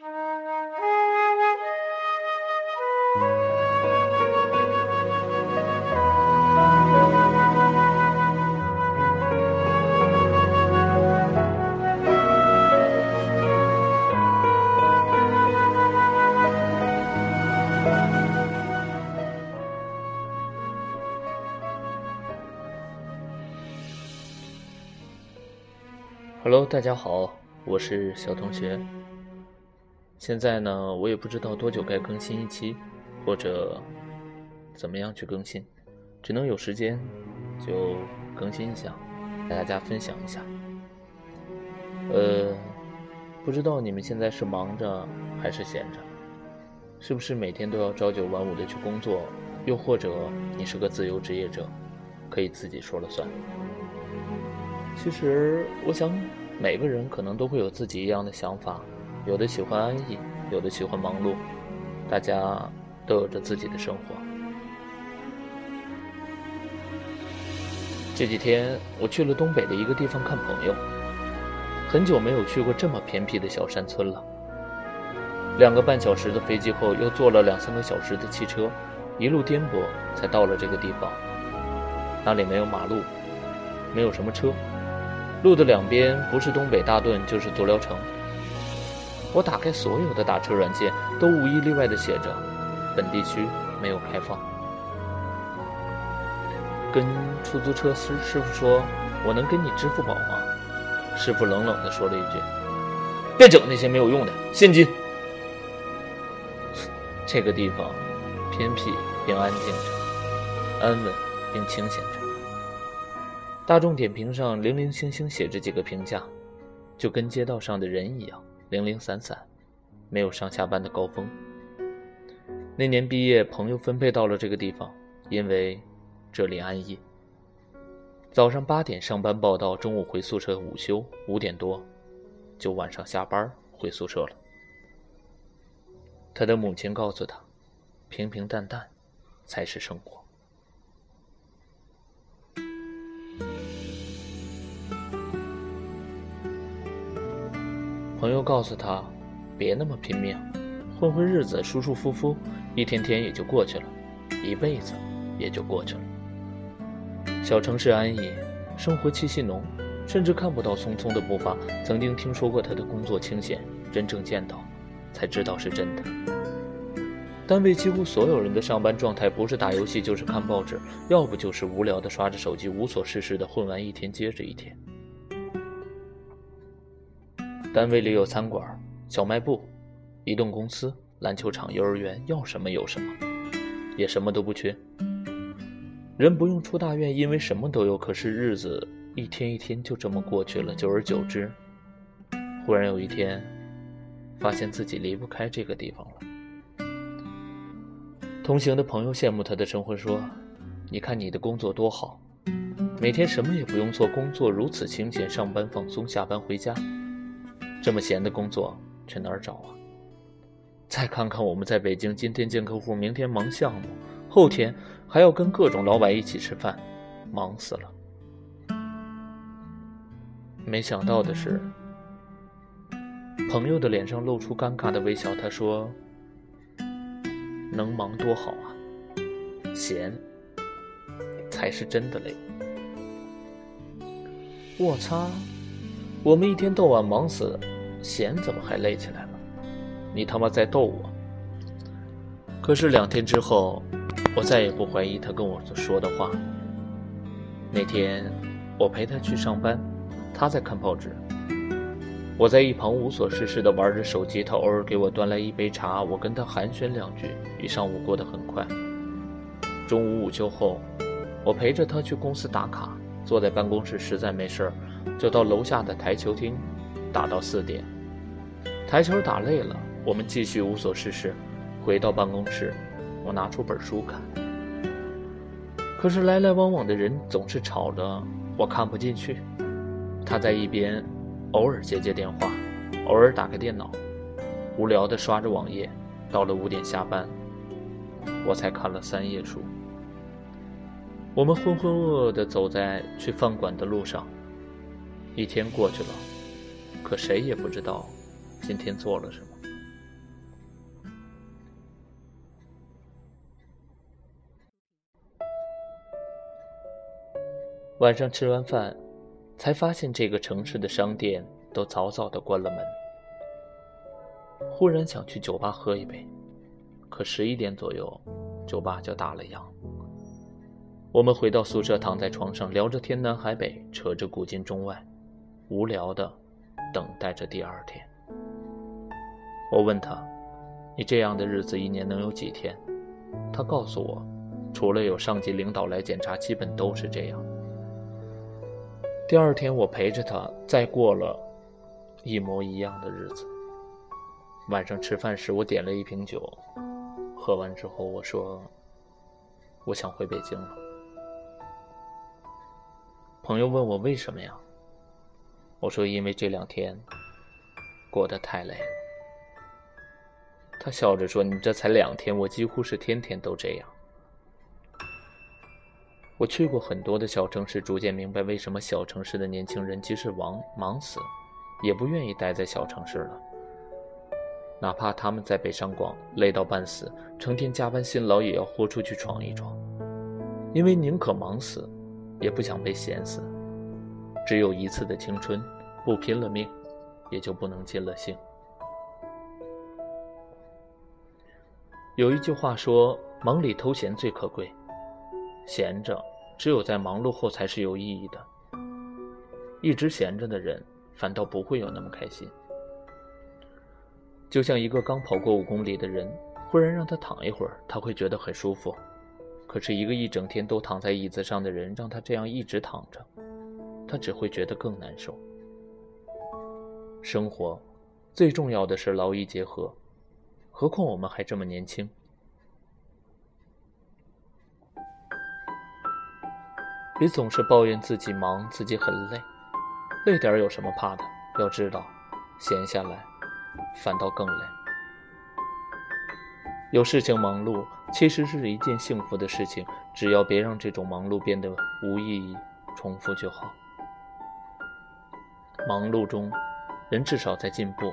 Hello，大家好，我是小同学。现在呢，我也不知道多久该更新一期，或者怎么样去更新，只能有时间就更新一下，和大家分享一下。呃，不知道你们现在是忙着还是闲着？是不是每天都要朝九晚五的去工作？又或者你是个自由职业者，可以自己说了算？其实，我想每个人可能都会有自己一样的想法，有的喜欢安逸，有的喜欢忙碌，大家都有着自己的生活。这几天我去了东北的一个地方看朋友，很久没有去过这么偏僻的小山村了。两个半小时的飞机后，又坐了两三个小时的汽车，一路颠簸才到了这个地方。那里没有马路，没有什么车。路的两边不是东北大墩，就是足疗城。我打开所有的打车软件，都无一例外的写着“本地区没有开放”。跟出租车师师傅说：“我能给你支付宝吗？”师傅冷冷的说了一句：“别整那些没有用的，现金。”这个地方偏僻并安静着，安稳并清闲着。大众点评上零零星星写着几个评价，就跟街道上的人一样零零散散，没有上下班的高峰。那年毕业，朋友分配到了这个地方，因为这里安逸。早上八点上班报到，中午回宿舍午休，五点多就晚上下班回宿舍了。他的母亲告诉他：“平平淡淡才是生活。”朋友告诉他：“别那么拼命，混混日子，舒舒服服，一天天也就过去了，一辈子也就过去了。小城市安逸，生活气息浓，甚至看不到匆匆的步伐。曾经听说过他的工作清闲，真正见到，才知道是真的。单位几乎所有人的上班状态，不是打游戏，就是看报纸，要不就是无聊的刷着手机，无所事事的混完一天接着一天。”单位里有餐馆、小卖部、移动公司、篮球场、幼儿园，要什么有什么，也什么都不缺。人不用出大院，因为什么都有。可是日子一天一天就这么过去了，久而久之，忽然有一天，发现自己离不开这个地方了。同行的朋友羡慕他的生活，说：“你看你的工作多好，每天什么也不用做，工作如此清闲，上班放松，下班回家。”这么闲的工作去哪儿找啊？再看看我们在北京，今天见客户，明天忙项目，后天还要跟各种老板一起吃饭，忙死了。没想到的是，朋友的脸上露出尴尬的微笑。他说：“能忙多好啊，闲才是真的累。”我擦！我们一天到晚忙死，闲怎么还累起来了？你他妈在逗我！可是两天之后，我再也不怀疑他跟我说的话。那天，我陪他去上班，他在看报纸，我在一旁无所事事的玩着手机。他偶尔给我端来一杯茶，我跟他寒暄两句。一上午过得很快。中午午休后，我陪着他去公司打卡，坐在办公室实在没事儿。就到楼下的台球厅，打到四点。台球打累了，我们继续无所事事。回到办公室，我拿出本书看。可是来来往往的人总是吵得我看不进去。他在一边，偶尔接接电话，偶尔打开电脑，无聊地刷着网页。到了五点下班，我才看了三页书。我们浑浑噩噩地走在去饭馆的路上。一天过去了可谁也不知道今天做了什么。晚上吃完饭才发现这个城市的商店都早早的关了门。忽然想去酒吧喝一杯可十一点左右酒吧就打了烊。我们回到宿舍躺在床上聊着天南海北扯着古今中外无聊的等待着第二天。我问他：“你这样的日子一年能有几天？”他告诉我：“除了有上级领导来检查，基本都是这样。”第二天，我陪着他再过了一模一样的日子。晚上吃饭时，我点了一瓶酒，喝完之后，我说：“我想回北京了。”朋友问我为什么呀？我说：“因为这两天过得太累了。”他笑着说：“你这才两天，我几乎是天天都这样。”我去过很多的小城市，逐渐明白为什么小城市的年轻人即使忙忙死，也不愿意待在小城市了。哪怕他们在北上广累到半死，成天加班辛劳，也要豁出去闯一闯，因为宁可忙死，也不想被闲死。只有一次的青春，不拼了命，也就不能尽了兴。有一句话说：“忙里偷闲最可贵。”闲着，只有在忙碌后才是有意义的。一直闲着的人，反倒不会有那么开心。就像一个刚跑过五公里的人，忽然让他躺一会儿，他会觉得很舒服；可是，一个一整天都躺在椅子上的人，让他这样一直躺着，他只会觉得更难受。生活最重要的是劳逸结合，何况我们还这么年轻。别总是抱怨自己忙，自己很累，累点有什么怕的？要知道，闲下来。反倒更累。有事情忙碌，其实是一件幸福的事情，只要别让这种忙碌变得无意义、重复就好。忙碌中，人至少在进步，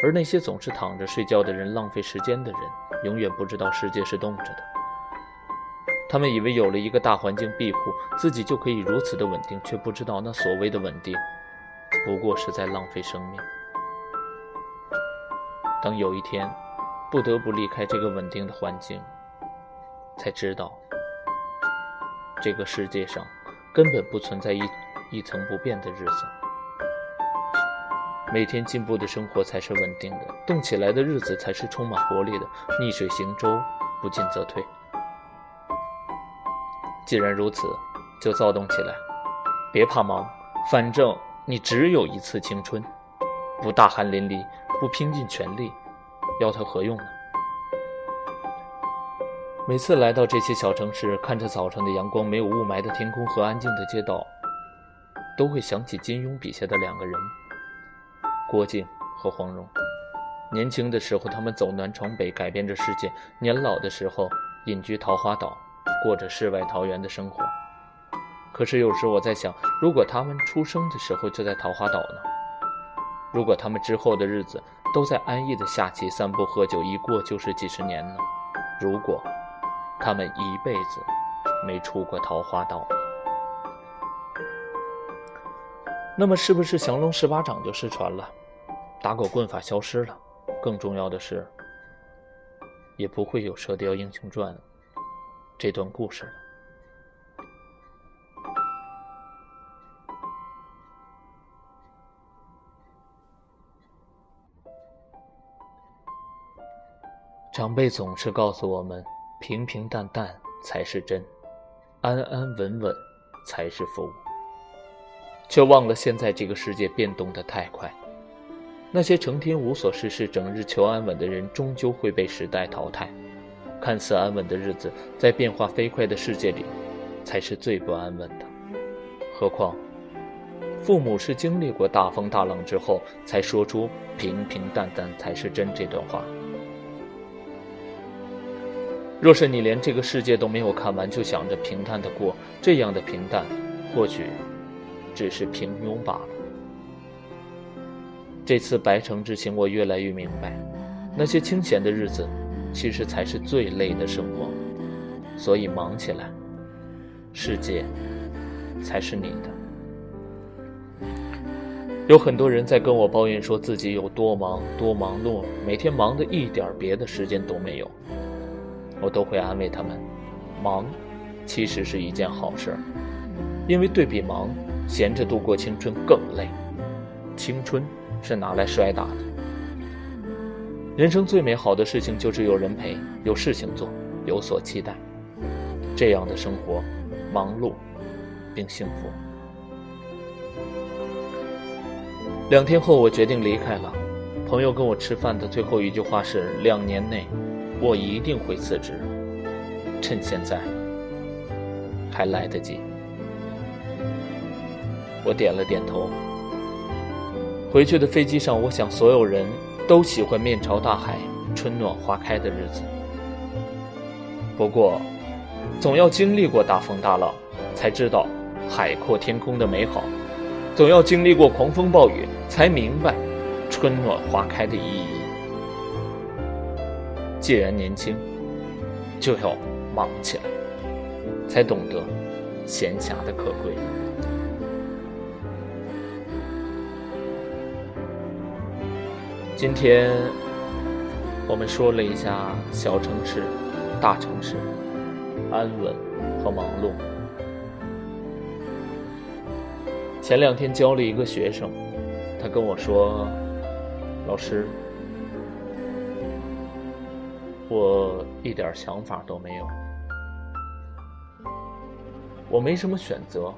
而那些总是躺着睡觉的人、浪费时间的人，永远不知道世界是动着的。他们以为有了一个大环境庇护，自己就可以如此的稳定，却不知道那所谓的稳定，不过是在浪费生命。等有一天，不得不离开这个稳定的环境，才知道，这个世界上根本不存在一一成不变的日子。每天进步的生活才是稳定的，动起来的日子才是充满活力的。逆水行舟，不进则退。既然如此，就躁动起来，别怕忙，反正你只有一次青春，不大汗淋漓。不拼尽全力，要它何用呢？每次来到这些小城市，看着早上的阳光、没有雾霾的天空和安静的街道，都会想起金庸笔下的两个人——郭靖和黄蓉。年轻的时候，他们走南闯北，改变着世界；年老的时候，隐居桃花岛，过着世外桃源的生活。可是有时我在想，如果他们出生的时候就在桃花岛呢？如果他们之后的日子都在安逸的下棋、散步、喝酒，一过就是几十年呢？如果他们一辈子没出过桃花岛，那么是不是降龙十八掌就失传了，打狗棍法消失了？更重要的是，也不会有《射雕英雄传》这段故事了。长辈总是告诉我们，平平淡淡才是真，安安稳稳才是福，却忘了现在这个世界变动的太快，那些成天无所事事、整日求安稳的人，终究会被时代淘汰。看似安稳的日子，在变化飞快的世界里，才是最不安稳的。何况，父母是经历过大风大浪之后，才说出“平平淡淡才是真”这段话。若是你连这个世界都没有看完，就想着平淡的过，这样的平淡，或许只是平庸罢了。这次白城之行，我越来越明白，那些清闲的日子，其实才是最累的生活。所以忙起来，世界才是你的。有很多人在跟我抱怨，说自己有多忙、多忙碌，每天忙得一点别的时间都没有。我都会安慰他们，忙其实是一件好事，因为对比忙，闲着度过青春更累。青春是拿来摔打的。人生最美好的事情就是有人陪，有事情做，有所期待。这样的生活，忙碌并幸福。两天后，我决定离开了。朋友跟我吃饭的最后一句话是：两年内。我一定会辞职，趁现在还来得及。我点了点头。回去的飞机上，我想所有人都喜欢面朝大海、春暖花开的日子。不过，总要经历过大风大浪，才知道海阔天空的美好；总要经历过狂风暴雨，才明白春暖花开的意义。既然年轻，就要忙起来，才懂得闲暇的可贵。今天我们说了一下小城市、大城市，安稳和忙碌。前两天教了一个学生，他跟我说：“老师。”我一点想法都没有，我没什么选择。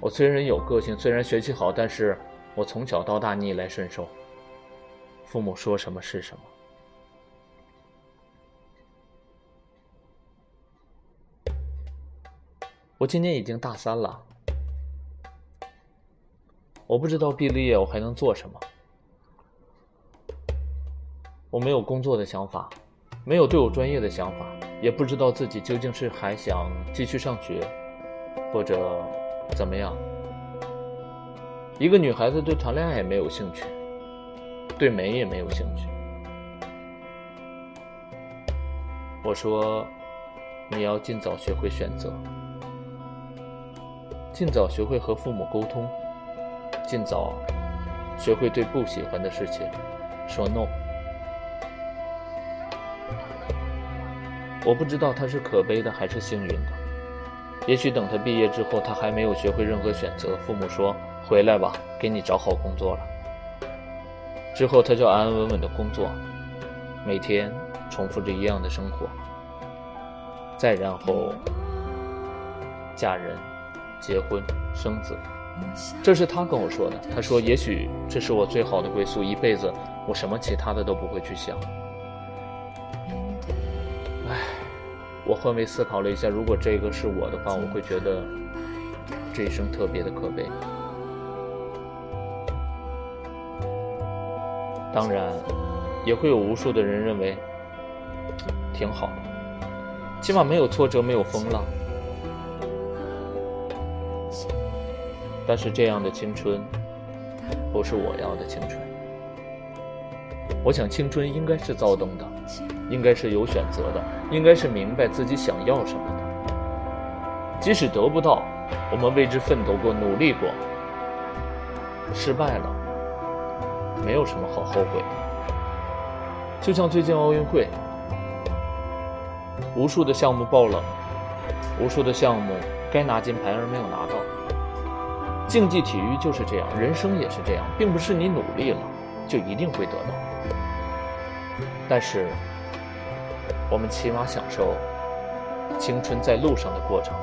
我虽然有个性，虽然学习好，但是我从小到大逆来顺受，父母说什么是什么。我今年已经大三了，我不知道毕了业我还能做什么，我没有工作的想法。没有对我专业的想法，也不知道自己究竟是还想继续上学，或者怎么样。一个女孩子对谈恋爱也没有兴趣，对美也没有兴趣。我说，你要尽早学会选择，尽早学会和父母沟通，尽早学会对不喜欢的事情说 no。我不知道他是可悲的还是幸运的。也许等他毕业之后，他还没有学会任何选择。父母说：“回来吧，给你找好工作了。”之后他就安安稳稳的工作，每天重复着一样的生活。再然后，嫁人、结婚、生子，这是他跟我说的。他说：“也许这是我最好的归宿，一辈子我什么其他的都不会去想。”唉我换位思考了一下，如果这个是我的话，我会觉得这一生特别的可悲。当然，也会有无数的人认为挺好的，起码没有挫折，没有风浪。但是这样的青春不是我要的青春。我想，青春应该是躁动的。应该是有选择的，应该是明白自己想要什么的。即使得不到，我们为之奋斗过、努力过，失败了，没有什么好后悔的。就像最近奥运会，无数的项目爆冷，无数的项目该拿金牌而没有拿到。竞技体育就是这样，人生也是这样，并不是你努力了就一定会得到。但是。我们起码享受青春在路上的过程。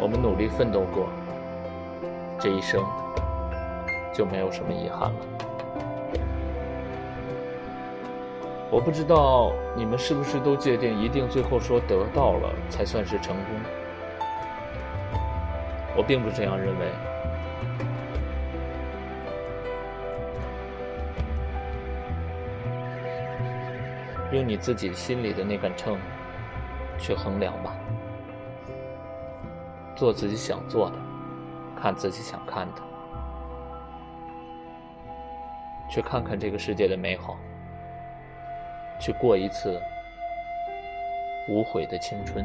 我们努力奋斗过，这一生就没有什么遗憾了。我不知道你们是不是都界定一定最后说得到了才算是成功？我并不这样认为。用你自己心里的那杆秤去衡量吧，做自己想做的，看自己想看的，去看看这个世界的美好，去过一次无悔的青春。